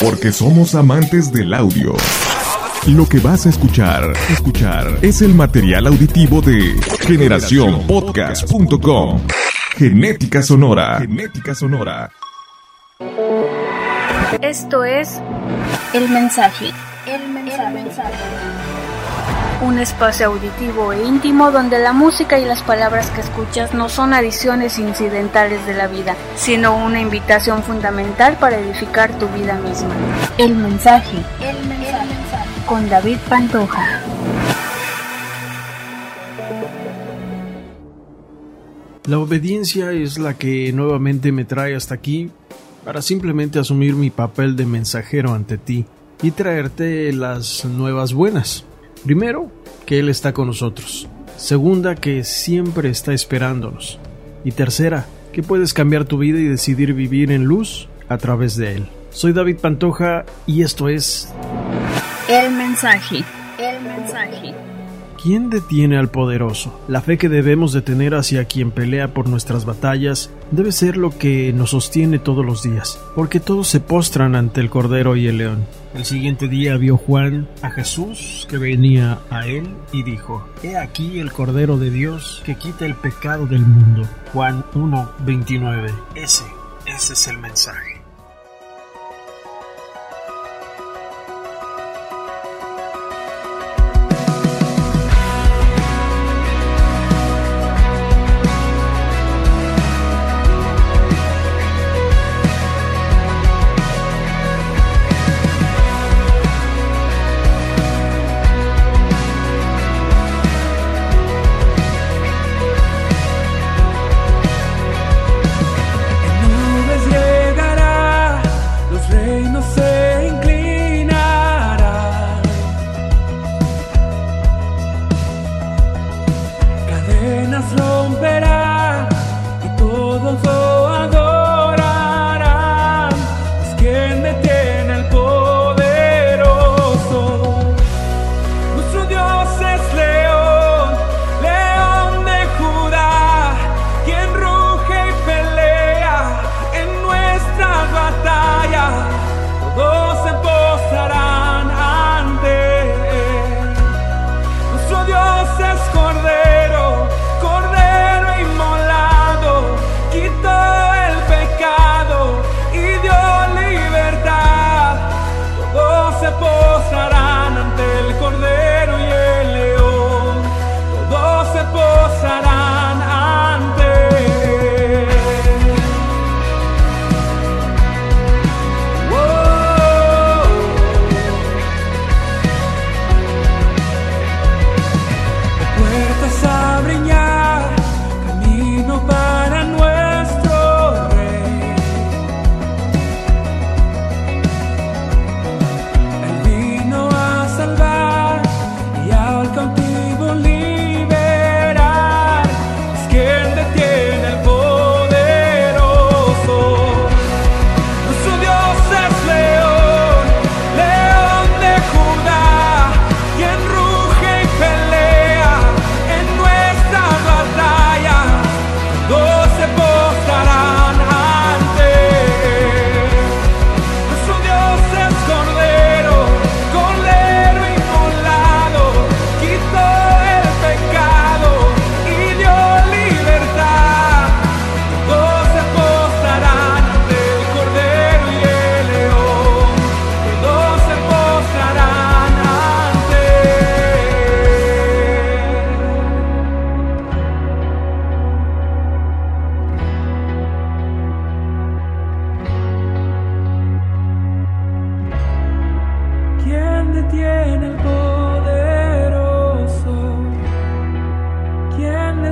Porque somos amantes del audio. Lo que vas a escuchar, escuchar, es el material auditivo de generacionpodcast.com. Genética Sonora. Genética Sonora. Esto es El Mensaje. El Mensaje. Un espacio auditivo e íntimo donde la música y las palabras que escuchas no son adiciones incidentales de la vida, sino una invitación fundamental para edificar tu vida misma. El Mensaje. El Mensaje. Con David Pantoja. La obediencia es la que nuevamente me trae hasta aquí para simplemente asumir mi papel de mensajero ante ti y traerte las nuevas buenas. Primero, que Él está con nosotros. Segunda, que siempre está esperándonos. Y tercera, que puedes cambiar tu vida y decidir vivir en luz a través de Él. Soy David Pantoja y esto es... El mensaje. El mensaje. ¿Quién detiene al poderoso? La fe que debemos de tener hacia quien pelea por nuestras batallas debe ser lo que nos sostiene todos los días, porque todos se postran ante el Cordero y el León. El siguiente día vio Juan a Jesús que venía a él y dijo, He aquí el Cordero de Dios que quita el pecado del mundo. Juan 1.29. Ese, ese es el mensaje.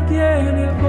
tiene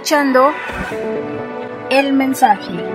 escuchando el mensaje.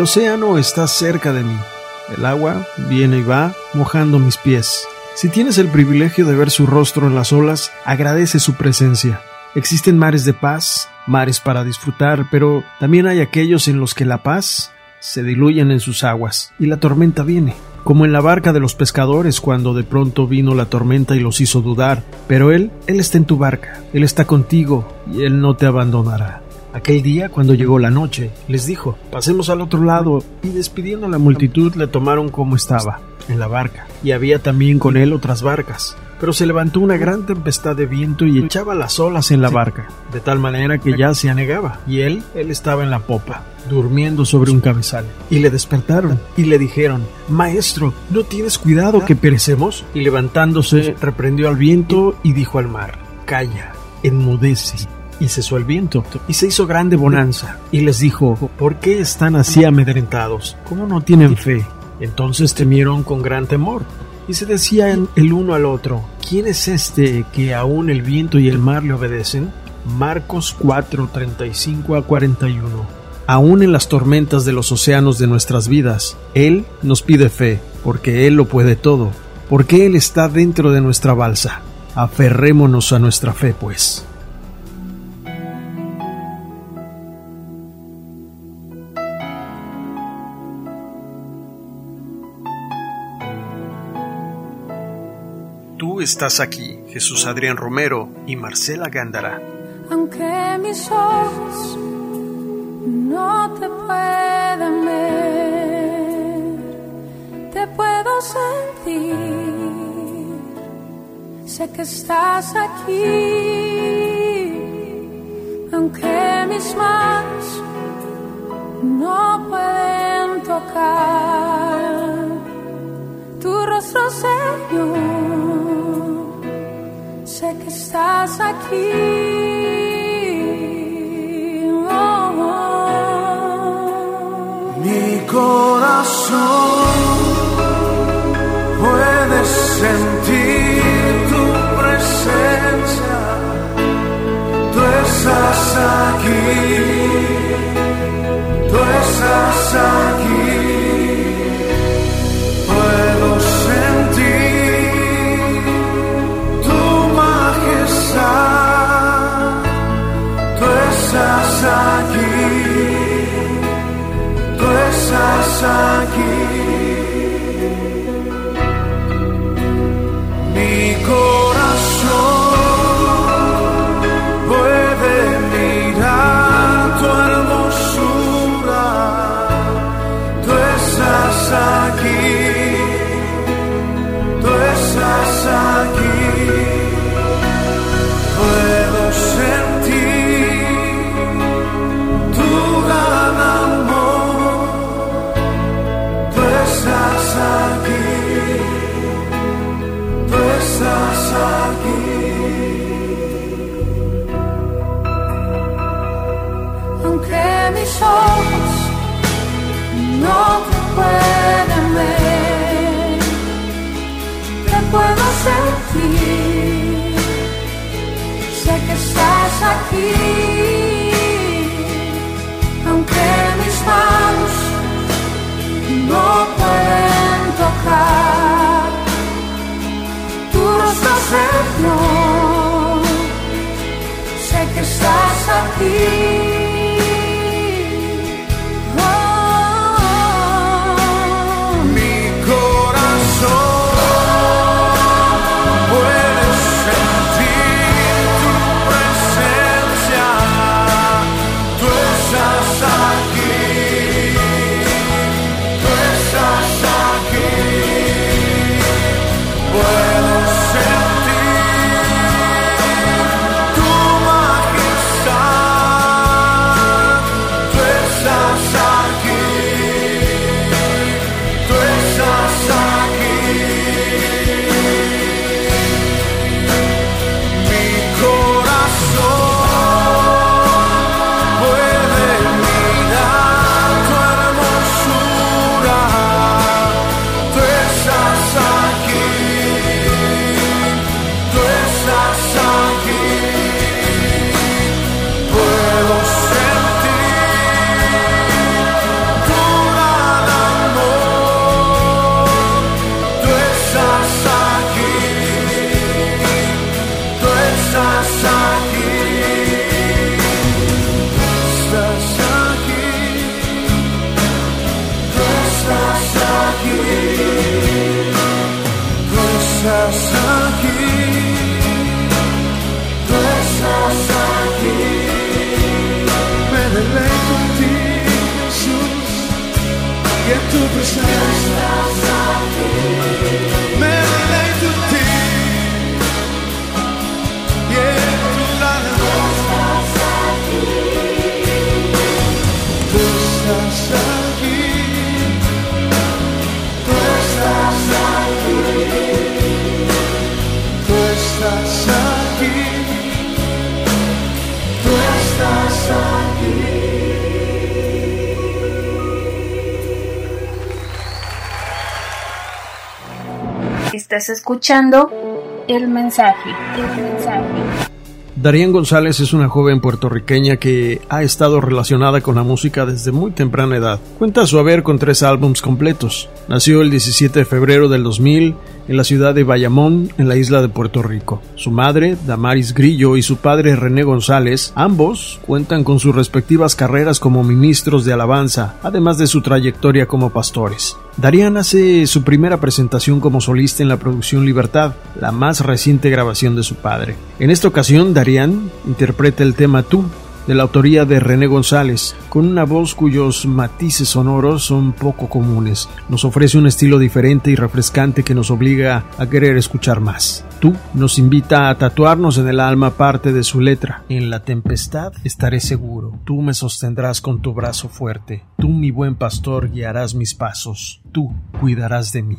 Océano está cerca de mí. El agua viene y va, mojando mis pies. Si tienes el privilegio de ver su rostro en las olas, agradece su presencia. Existen mares de paz, mares para disfrutar, pero también hay aquellos en los que la paz se diluyen en sus aguas y la tormenta viene, como en la barca de los pescadores cuando de pronto vino la tormenta y los hizo dudar, pero Él, Él está en tu barca, Él está contigo y Él no te abandonará. Aquel día, cuando llegó la noche, les dijo, pasemos al otro lado, y despidiendo a la multitud le tomaron como estaba, en la barca, y había también con él otras barcas. Pero se levantó una gran tempestad de viento y echaba las olas en la barca, de tal manera que ya se anegaba, y él, él estaba en la popa, durmiendo sobre un cabezal. Y le despertaron y le dijeron, Maestro, ¿no tienes cuidado que perecemos? Y levantándose, reprendió al viento y dijo al mar, Calla, enmudece y cesó el viento, y se hizo grande bonanza, y les dijo, ¿por qué están así amedrentados? ¿Cómo no tienen fe? Entonces temieron con gran temor, y se decían el uno al otro, ¿quién es este que aún el viento y el mar le obedecen? Marcos 4, 35 a 41. Aún en las tormentas de los océanos de nuestras vidas, Él nos pide fe, porque Él lo puede todo, porque Él está dentro de nuestra balsa. Aferrémonos a nuestra fe, pues. Estás aquí, Jesús Adrián Romero y Marcela Gándara. Aunque mis ojos no te puedan ver, te puedo sentir. Sé que estás aquí, aunque mis manos no pueden tocar tu rostro, Señor sé que estás aquí. Mi corazón puede sentir tu presencia. Tú estás aquí. Tú estás aquí. Ακεμης μαύς δεν μπορεί να αγγίξει, το Θεό, ξέρω ότι είσαι εδώ. En Estás escuchando el mensaje. El. Darien González es una joven puertorriqueña que ha estado relacionada con la música desde muy temprana edad. Cuenta su haber con tres álbums completos. Nació el 17 de febrero del 2000 en la ciudad de Bayamón, en la isla de Puerto Rico. Su madre, Damaris Grillo, y su padre, René González, ambos cuentan con sus respectivas carreras como ministros de alabanza, además de su trayectoria como pastores. Darían hace su primera presentación como solista en la producción Libertad, la más reciente grabación de su padre. En esta ocasión, Darían interpreta el tema Tú, de la autoría de René González, con una voz cuyos matices sonoros son poco comunes. Nos ofrece un estilo diferente y refrescante que nos obliga a querer escuchar más. Tú nos invita a tatuarnos en el alma parte de su letra. En la tempestad estaré seguro. Tú me sostendrás con tu brazo fuerte. Tú, mi buen pastor, guiarás mis pasos. Tú cuidarás de mí.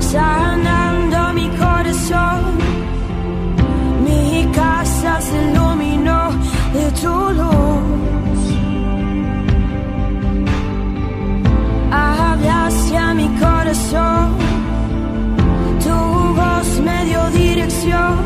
Sanando mi corazón. Mi casa se iluminó de tu luz. Hablaste a mi corazón, tu voz me dio dirección.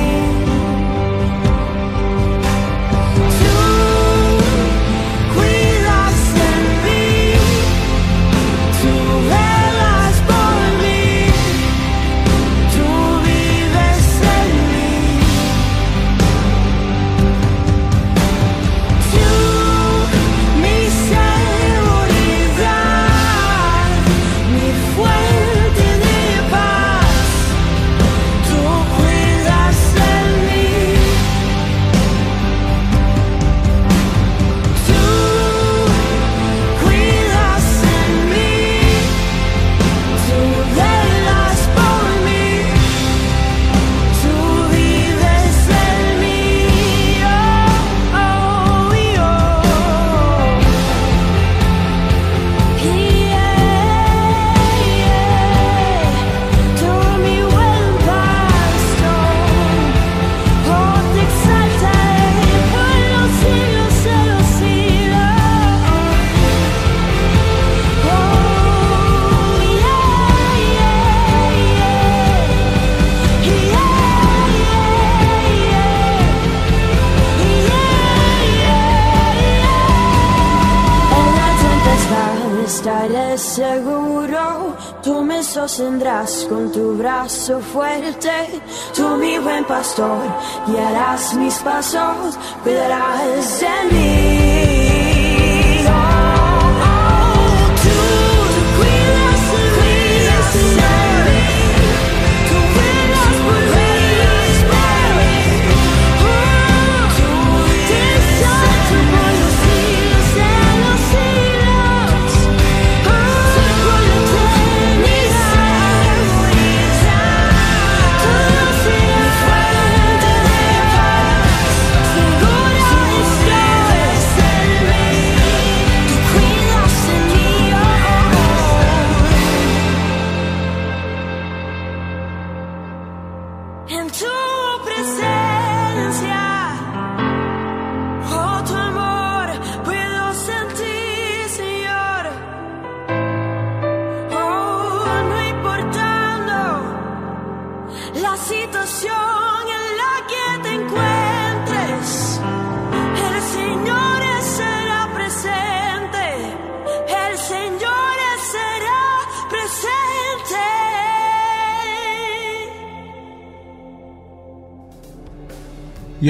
Seguro. Tú me sostendrás con tu brazo fuerte. Tú mi buen pastor, guiarás mis pasos, cuidarás de mí.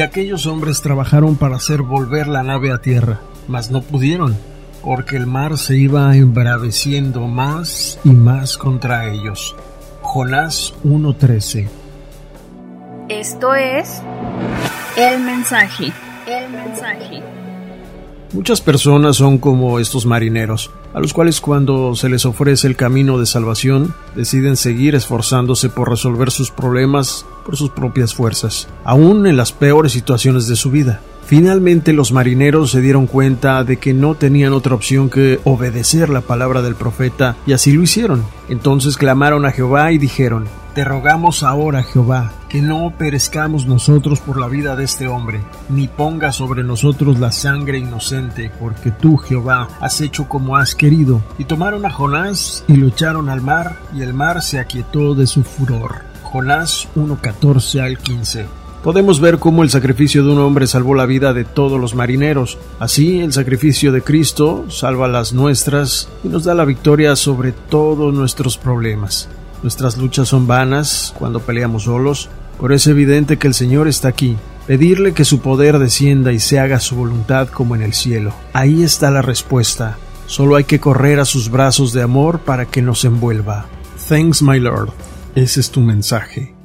Y aquellos hombres trabajaron para hacer volver la nave a tierra, mas no pudieron, porque el mar se iba embraveciendo más y más contra ellos. Jonás 1.13 Esto es el mensaje, el mensaje. Muchas personas son como estos marineros, a los cuales cuando se les ofrece el camino de salvación, deciden seguir esforzándose por resolver sus problemas por sus propias fuerzas, aún en las peores situaciones de su vida. Finalmente los marineros se dieron cuenta de que no tenían otra opción que obedecer la palabra del profeta y así lo hicieron. Entonces clamaron a Jehová y dijeron, te rogamos ahora, Jehová, que no perezcamos nosotros por la vida de este hombre, ni ponga sobre nosotros la sangre inocente, porque tú, Jehová, has hecho como has querido. Y tomaron a Jonás y lo echaron al mar, y el mar se aquietó de su furor. Jonás 1.14 al 15. Podemos ver cómo el sacrificio de un hombre salvó la vida de todos los marineros. Así, el sacrificio de Cristo salva las nuestras y nos da la victoria sobre todos nuestros problemas. Nuestras luchas son vanas cuando peleamos solos, pero es evidente que el Señor está aquí. Pedirle que su poder descienda y se haga su voluntad como en el cielo. Ahí está la respuesta. Solo hay que correr a sus brazos de amor para que nos envuelva. Thanks, my Lord. Ese es tu mensaje.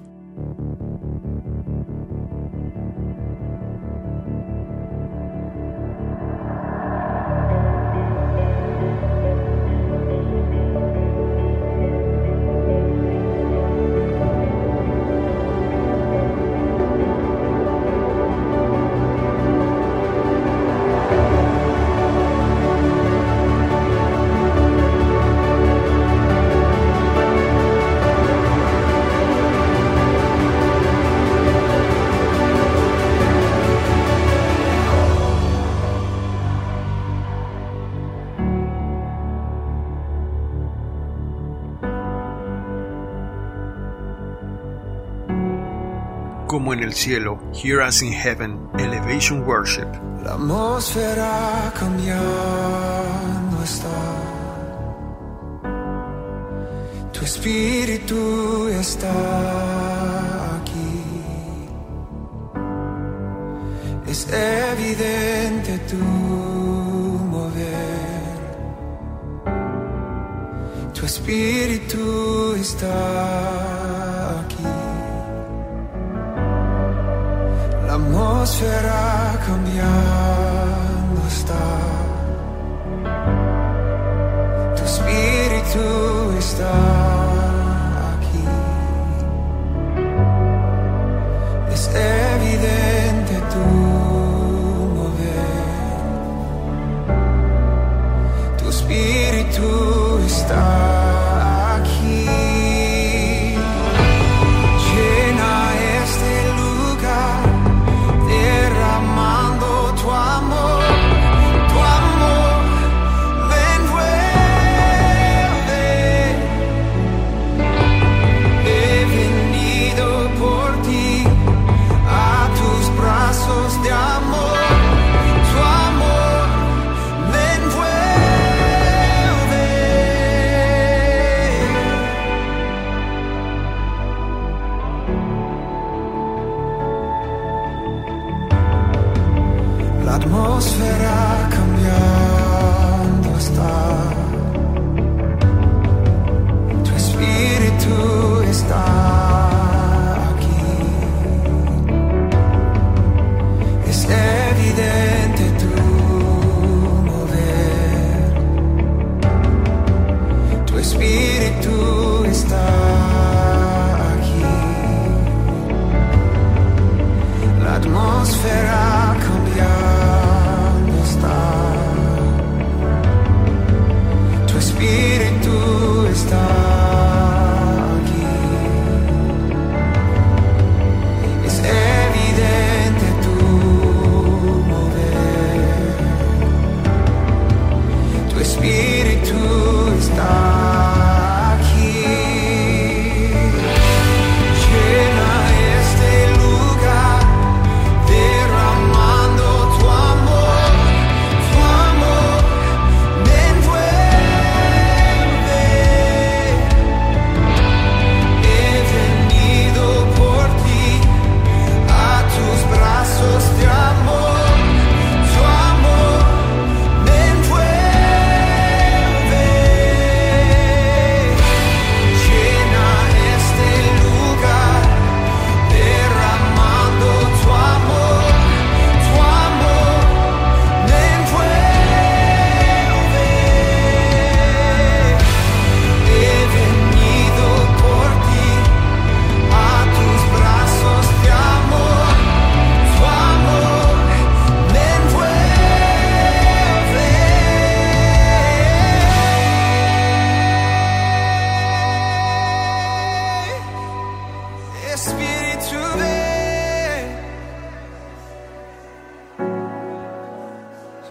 Here as in heaven, elevation worship. La atmósfera cambiando está. Tu espíritu está aquí. Es evidente tu mover. Tu espíritu está c'era cambiato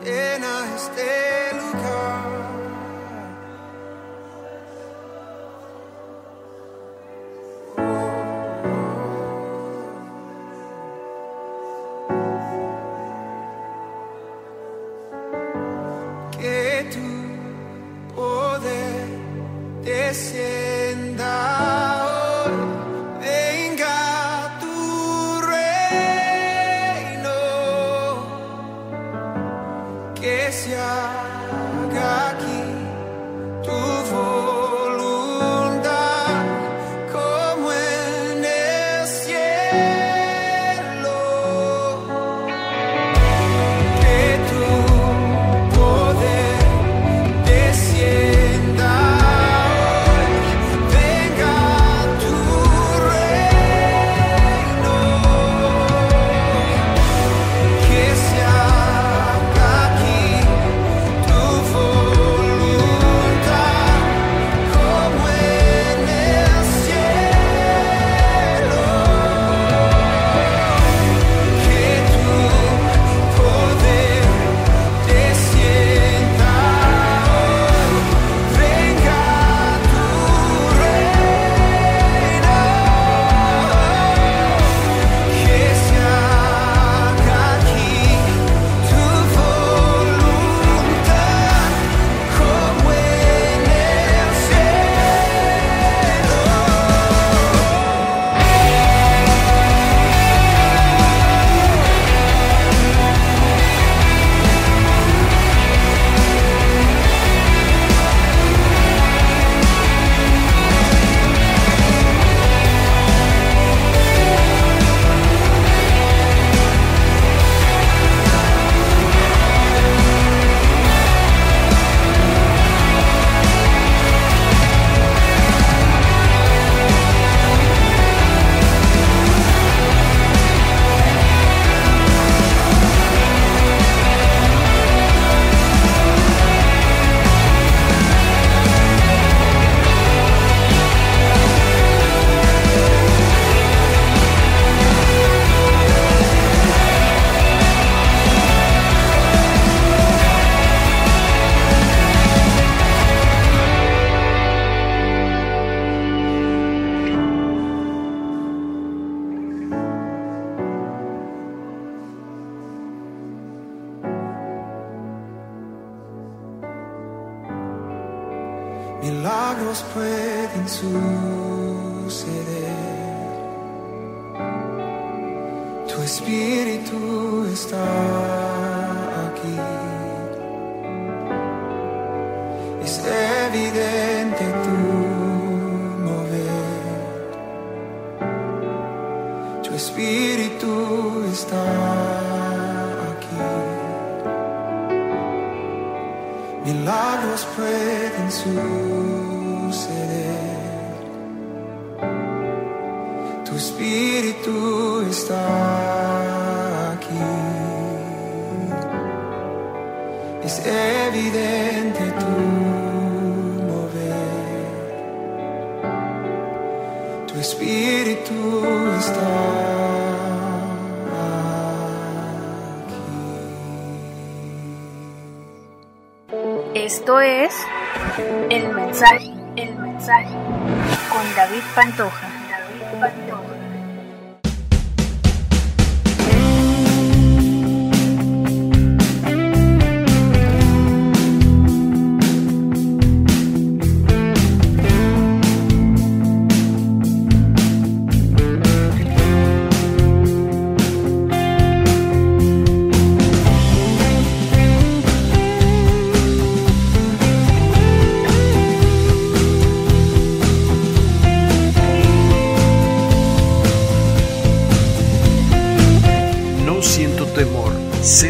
and I stay.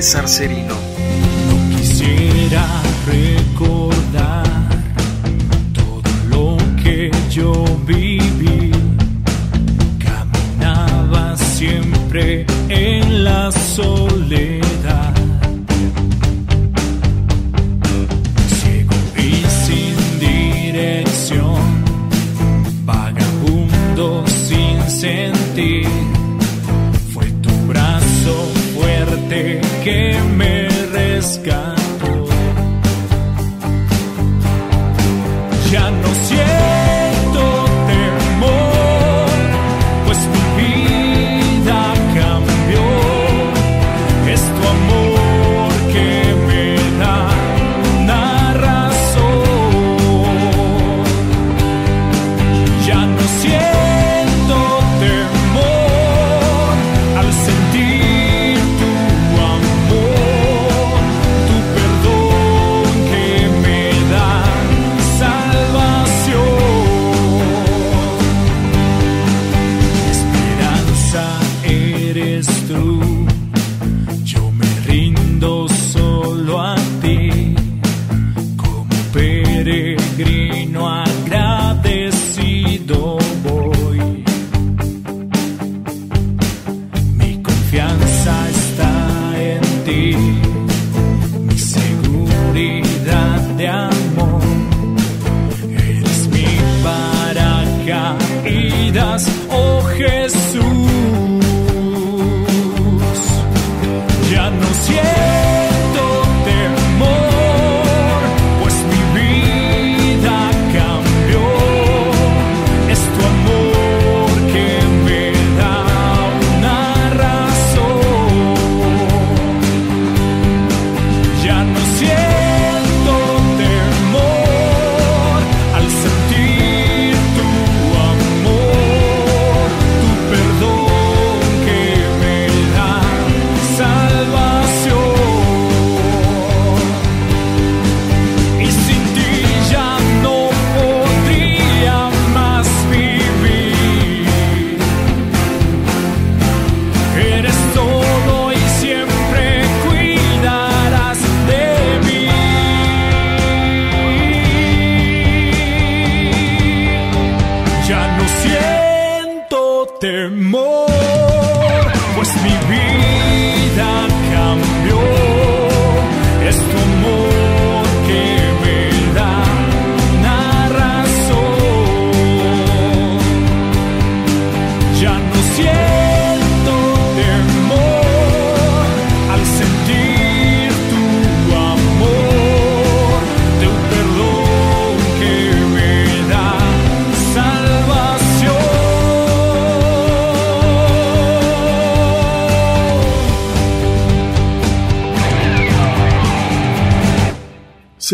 César. No quisiera recordar todo lo que yo viví. Caminaba siempre en la soledad.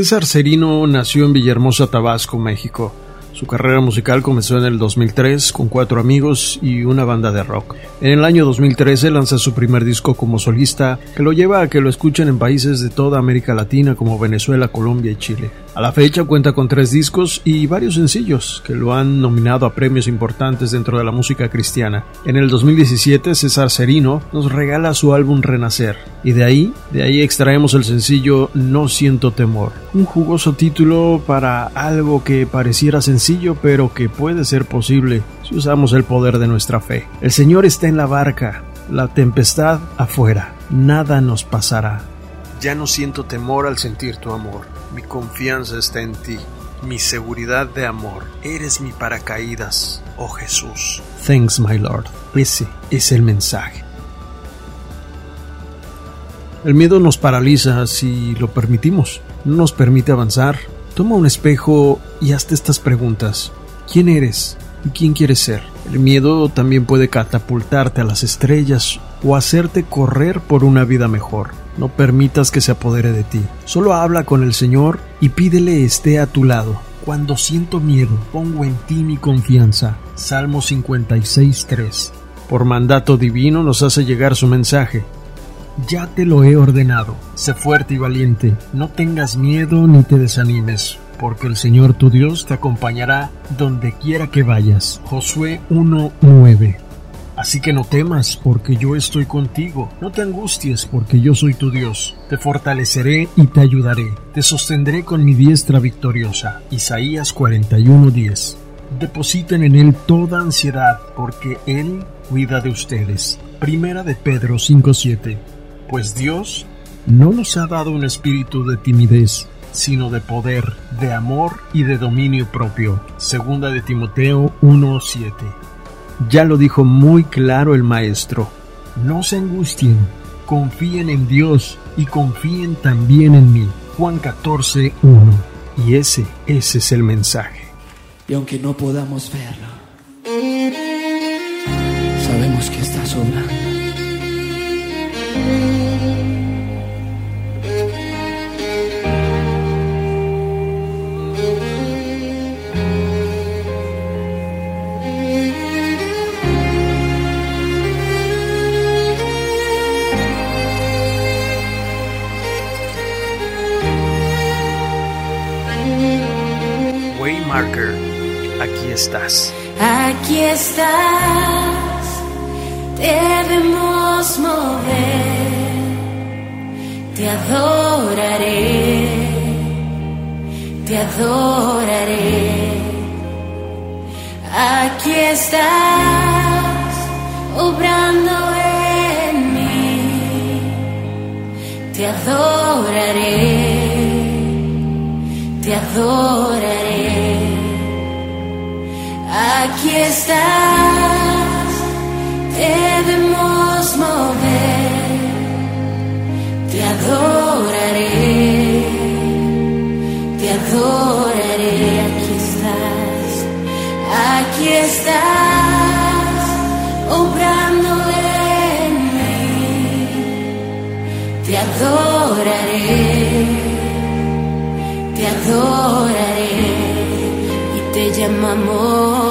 César Serino nació en Villahermosa, Tabasco, México. Su carrera musical comenzó en el 2003 con cuatro amigos y una banda de rock. En el año 2013 lanza su primer disco como solista que lo lleva a que lo escuchen en países de toda América Latina como Venezuela, Colombia y Chile. A la fecha cuenta con tres discos y varios sencillos que lo han nominado a premios importantes dentro de la música cristiana. En el 2017 César Serino nos regala su álbum Renacer y de ahí, de ahí extraemos el sencillo No siento temor, un jugoso título para algo que pareciera sencillo pero que puede ser posible si usamos el poder de nuestra fe. El Señor está en la barca, la tempestad afuera, nada nos pasará. Ya no siento temor al sentir tu amor. Mi confianza está en ti. Mi seguridad de amor. Eres mi paracaídas, oh Jesús. Thanks, my Lord. Ese es el mensaje. El miedo nos paraliza si lo permitimos. No nos permite avanzar. Toma un espejo y hazte estas preguntas. ¿Quién eres? ¿Y quién quieres ser? El miedo también puede catapultarte a las estrellas o hacerte correr por una vida mejor. No permitas que se apodere de ti. Solo habla con el Señor y pídele esté a tu lado. Cuando siento miedo, pongo en ti mi confianza. Salmo 56.3. Por mandato divino nos hace llegar su mensaje. Ya te lo he ordenado. Sé fuerte y valiente. No tengas miedo ni te desanimes, porque el Señor tu Dios te acompañará donde quiera que vayas. Josué 1.9 Así que no temas, porque yo estoy contigo. No te angusties, porque yo soy tu Dios. Te fortaleceré y te ayudaré. Te sostendré con mi diestra victoriosa. Isaías 41:10. Depositen en Él toda ansiedad, porque Él cuida de ustedes. Primera de Pedro 5:7. Pues Dios no nos ha dado un espíritu de timidez, sino de poder, de amor y de dominio propio. Segunda de Timoteo 1:7. Ya lo dijo muy claro el maestro. No se angustien, confíen en Dios y confíen también en mí. Juan 14, 1. Y ese, ese es el mensaje. Y aunque no podamos verlo, sabemos que está sobrando. Aquí estás. Aquí estás, debemos mover, te adoraré, te adoraré. Aquí estás, obrando en mí, te adoraré, te adoraré. Aquí estás, debemos mover, te adoraré, te adoraré, aquí estás, aquí estás, obrando en mí, te adoraré, te adoraré te llamamos.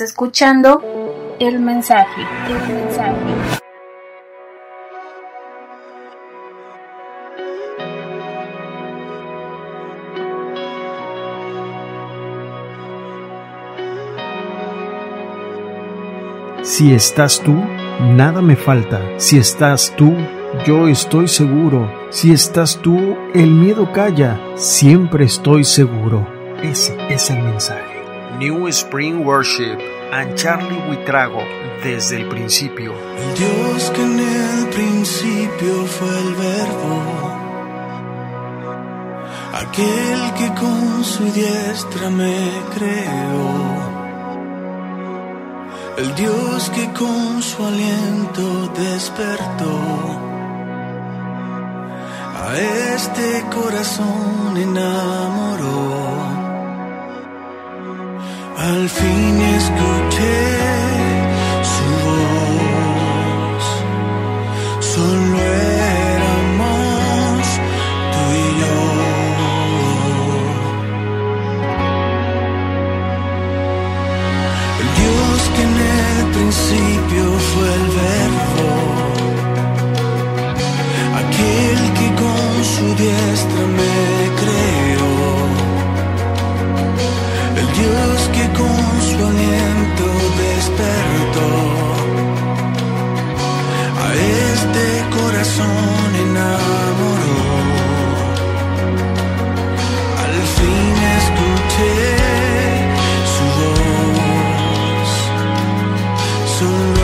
Escuchando el mensaje. El mensaje. Si estás tú, nada me falta. Si estás tú, yo estoy seguro. Si estás tú, el miedo calla. Siempre estoy seguro. Ese es el mensaje. New Spring Worship and Charlie Huitrago desde el principio. El Dios que en el principio fue el verbo, aquel que con su diestra me creó, el Dios que con su aliento despertó a este corazón enamoró. Al fin escuché su voz, solo éramos tú y yo. El Dios que en el principio fue el verbo, aquel que con su diestra me creó aquellos que con su aliento despertó a este corazón enamoró. Al fin escuché su voz. Su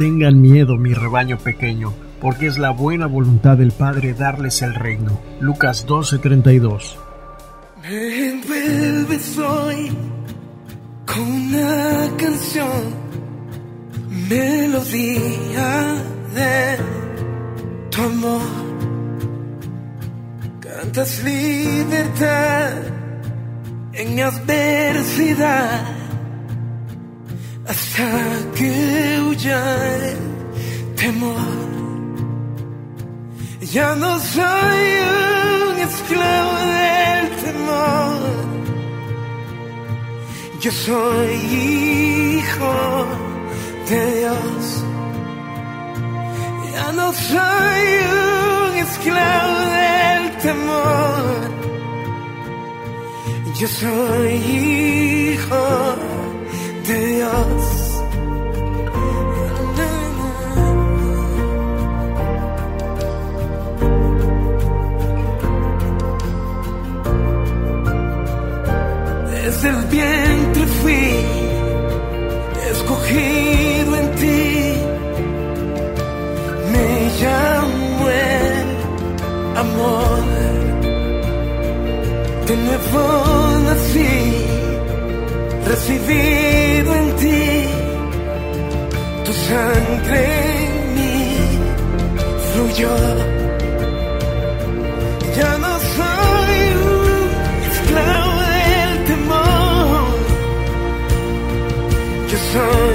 tengan miedo, mi rebaño pequeño, porque es la buena voluntad del Padre darles el reino. Lucas 12:32. Me envuelves hoy con una canción, melodía de tu amor. Cantas libertad en adversidad hasta que huya el temor. Ya no soy un esclavo del temor. Yo soy hijo de Dios. Ya no soy un esclavo del temor. Yo soy hijo Desde el vientre fui escogido en ti. Me llamo el amor. De nuevo nací, recibido en ti. Tu sangre en mí fluyó. Ya no soy un esclavo del temor. Yo soy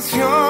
por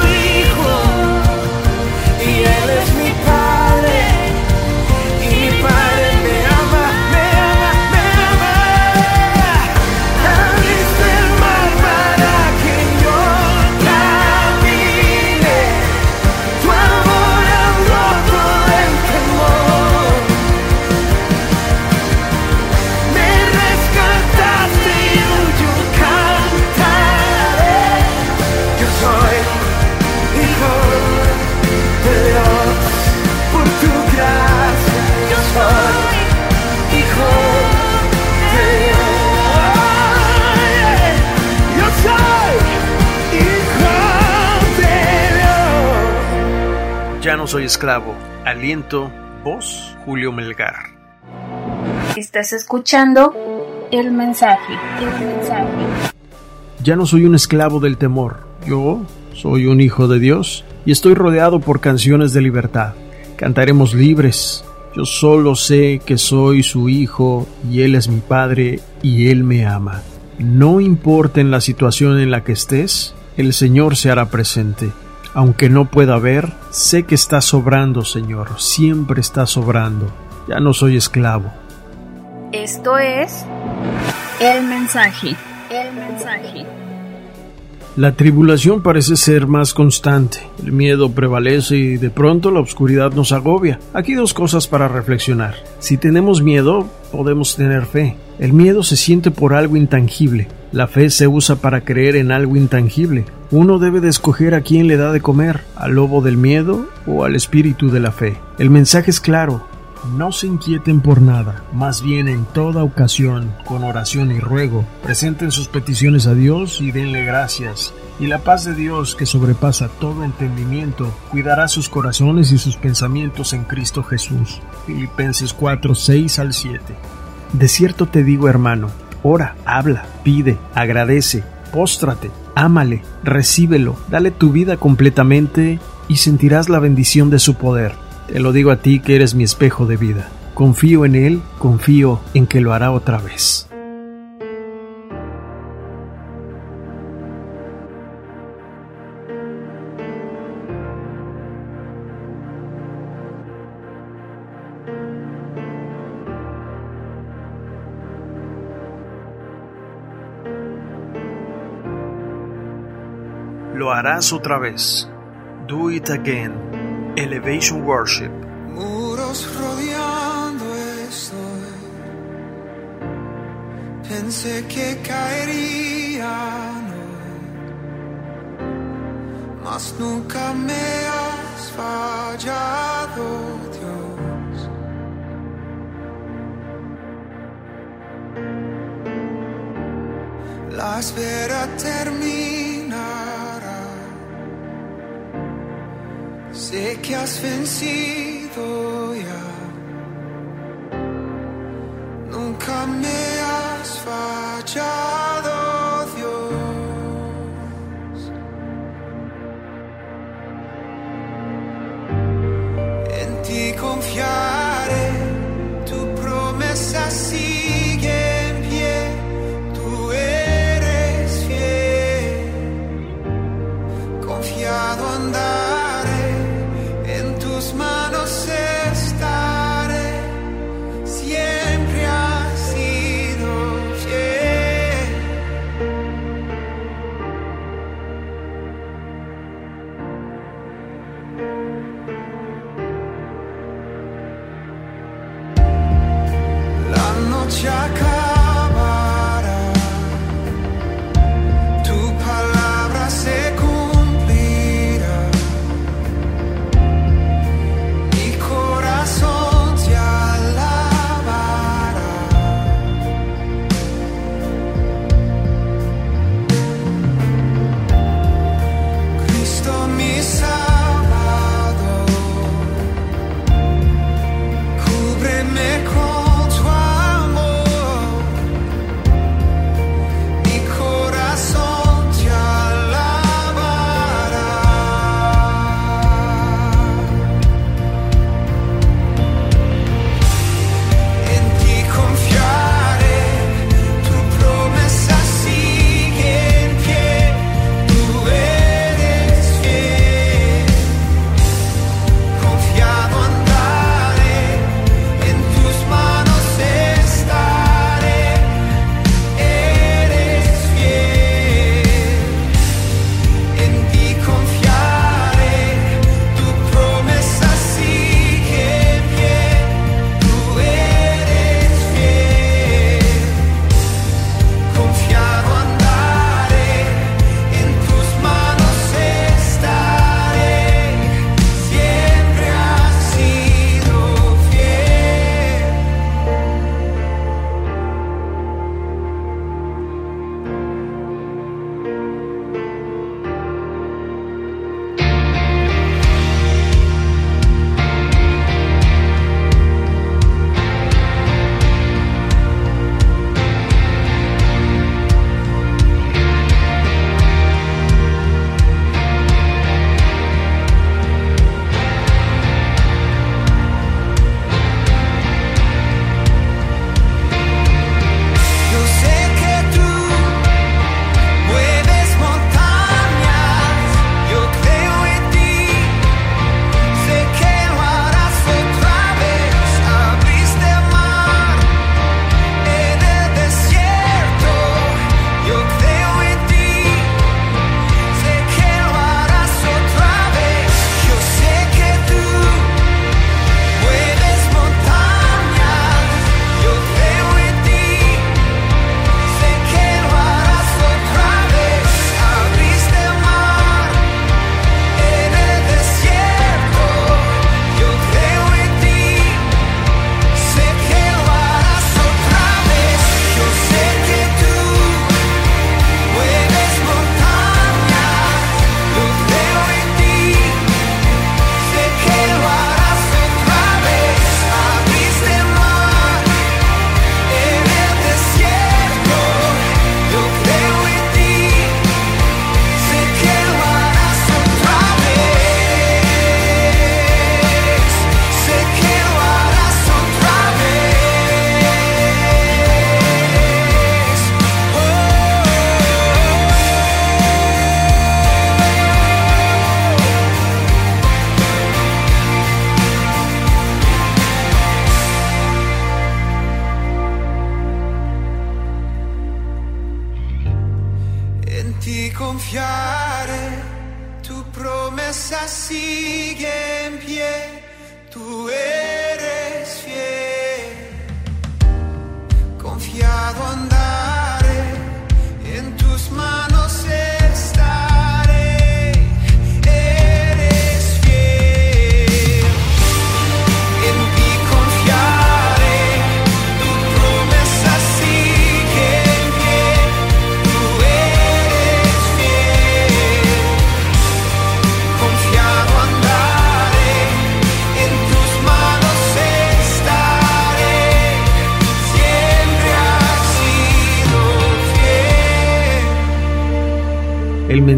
soy esclavo. Aliento, voz, Julio Melgar. Estás escuchando el mensaje. El mensaje. Ya no soy un esclavo del temor. Yo soy un hijo de Dios y estoy rodeado por canciones de libertad. Cantaremos libres. Yo solo sé que soy su hijo y Él es mi padre y Él me ama. No importa en la situación en la que estés, el Señor se hará presente. Aunque no pueda ver, sé que está sobrando, Señor, siempre está sobrando. Ya no soy esclavo. Esto es el mensaje. El mensaje. La tribulación parece ser más constante, el miedo prevalece y de pronto la oscuridad nos agobia. Aquí dos cosas para reflexionar. Si tenemos miedo, podemos tener fe. El miedo se siente por algo intangible. La fe se usa para creer en algo intangible. Uno debe de escoger a quién le da de comer, al lobo del miedo o al espíritu de la fe. El mensaje es claro, no se inquieten por nada, más bien en toda ocasión, con oración y ruego, presenten sus peticiones a Dios y denle gracias. Y la paz de Dios, que sobrepasa todo entendimiento, cuidará sus corazones y sus pensamientos en Cristo Jesús. Filipenses 4, 6 al 7. De cierto te digo, hermano, ora, habla, pide, agradece, póstrate, ámale, recíbelo, dale tu vida completamente y sentirás la bendición de su poder. Te lo digo a ti que eres mi espejo de vida. Confío en Él, confío en que lo hará otra vez. Harás otra vez. Do it again. Elevation Worship. Pensé que caerían hoy, mas nunca me has fallado, Dios. La espera terminará. Sé que has vencido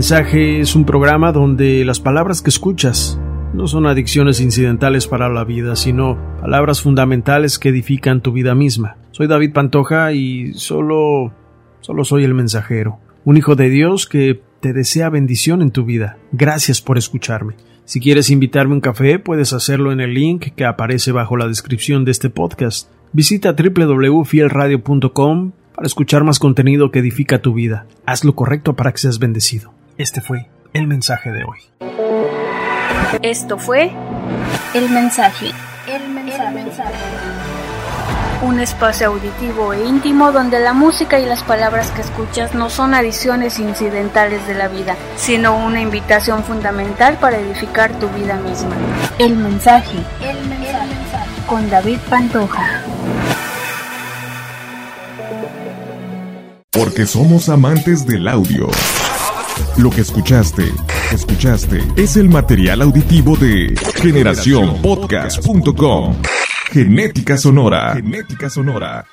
mensaje es un programa donde las palabras que escuchas no son adicciones incidentales para la vida, sino palabras fundamentales que edifican tu vida misma. Soy David Pantoja y solo solo soy el mensajero, un hijo de Dios que te desea bendición en tu vida. Gracias por escucharme. Si quieres invitarme un café, puedes hacerlo en el link que aparece bajo la descripción de este podcast. Visita www.fielradio.com para escuchar más contenido que edifica tu vida. Haz lo correcto para que seas bendecido. Este fue el mensaje de hoy. Esto fue El Mensaje. El Mensaje. Un espacio auditivo e íntimo donde la música y las palabras que escuchas no son adiciones incidentales de la vida, sino una invitación fundamental para edificar tu vida misma. El Mensaje. El Mensaje. Con David Pantoja. Porque somos amantes del audio. Lo que escuchaste, escuchaste, es el material auditivo de generacionpodcast.com. Genética sonora. Genética sonora.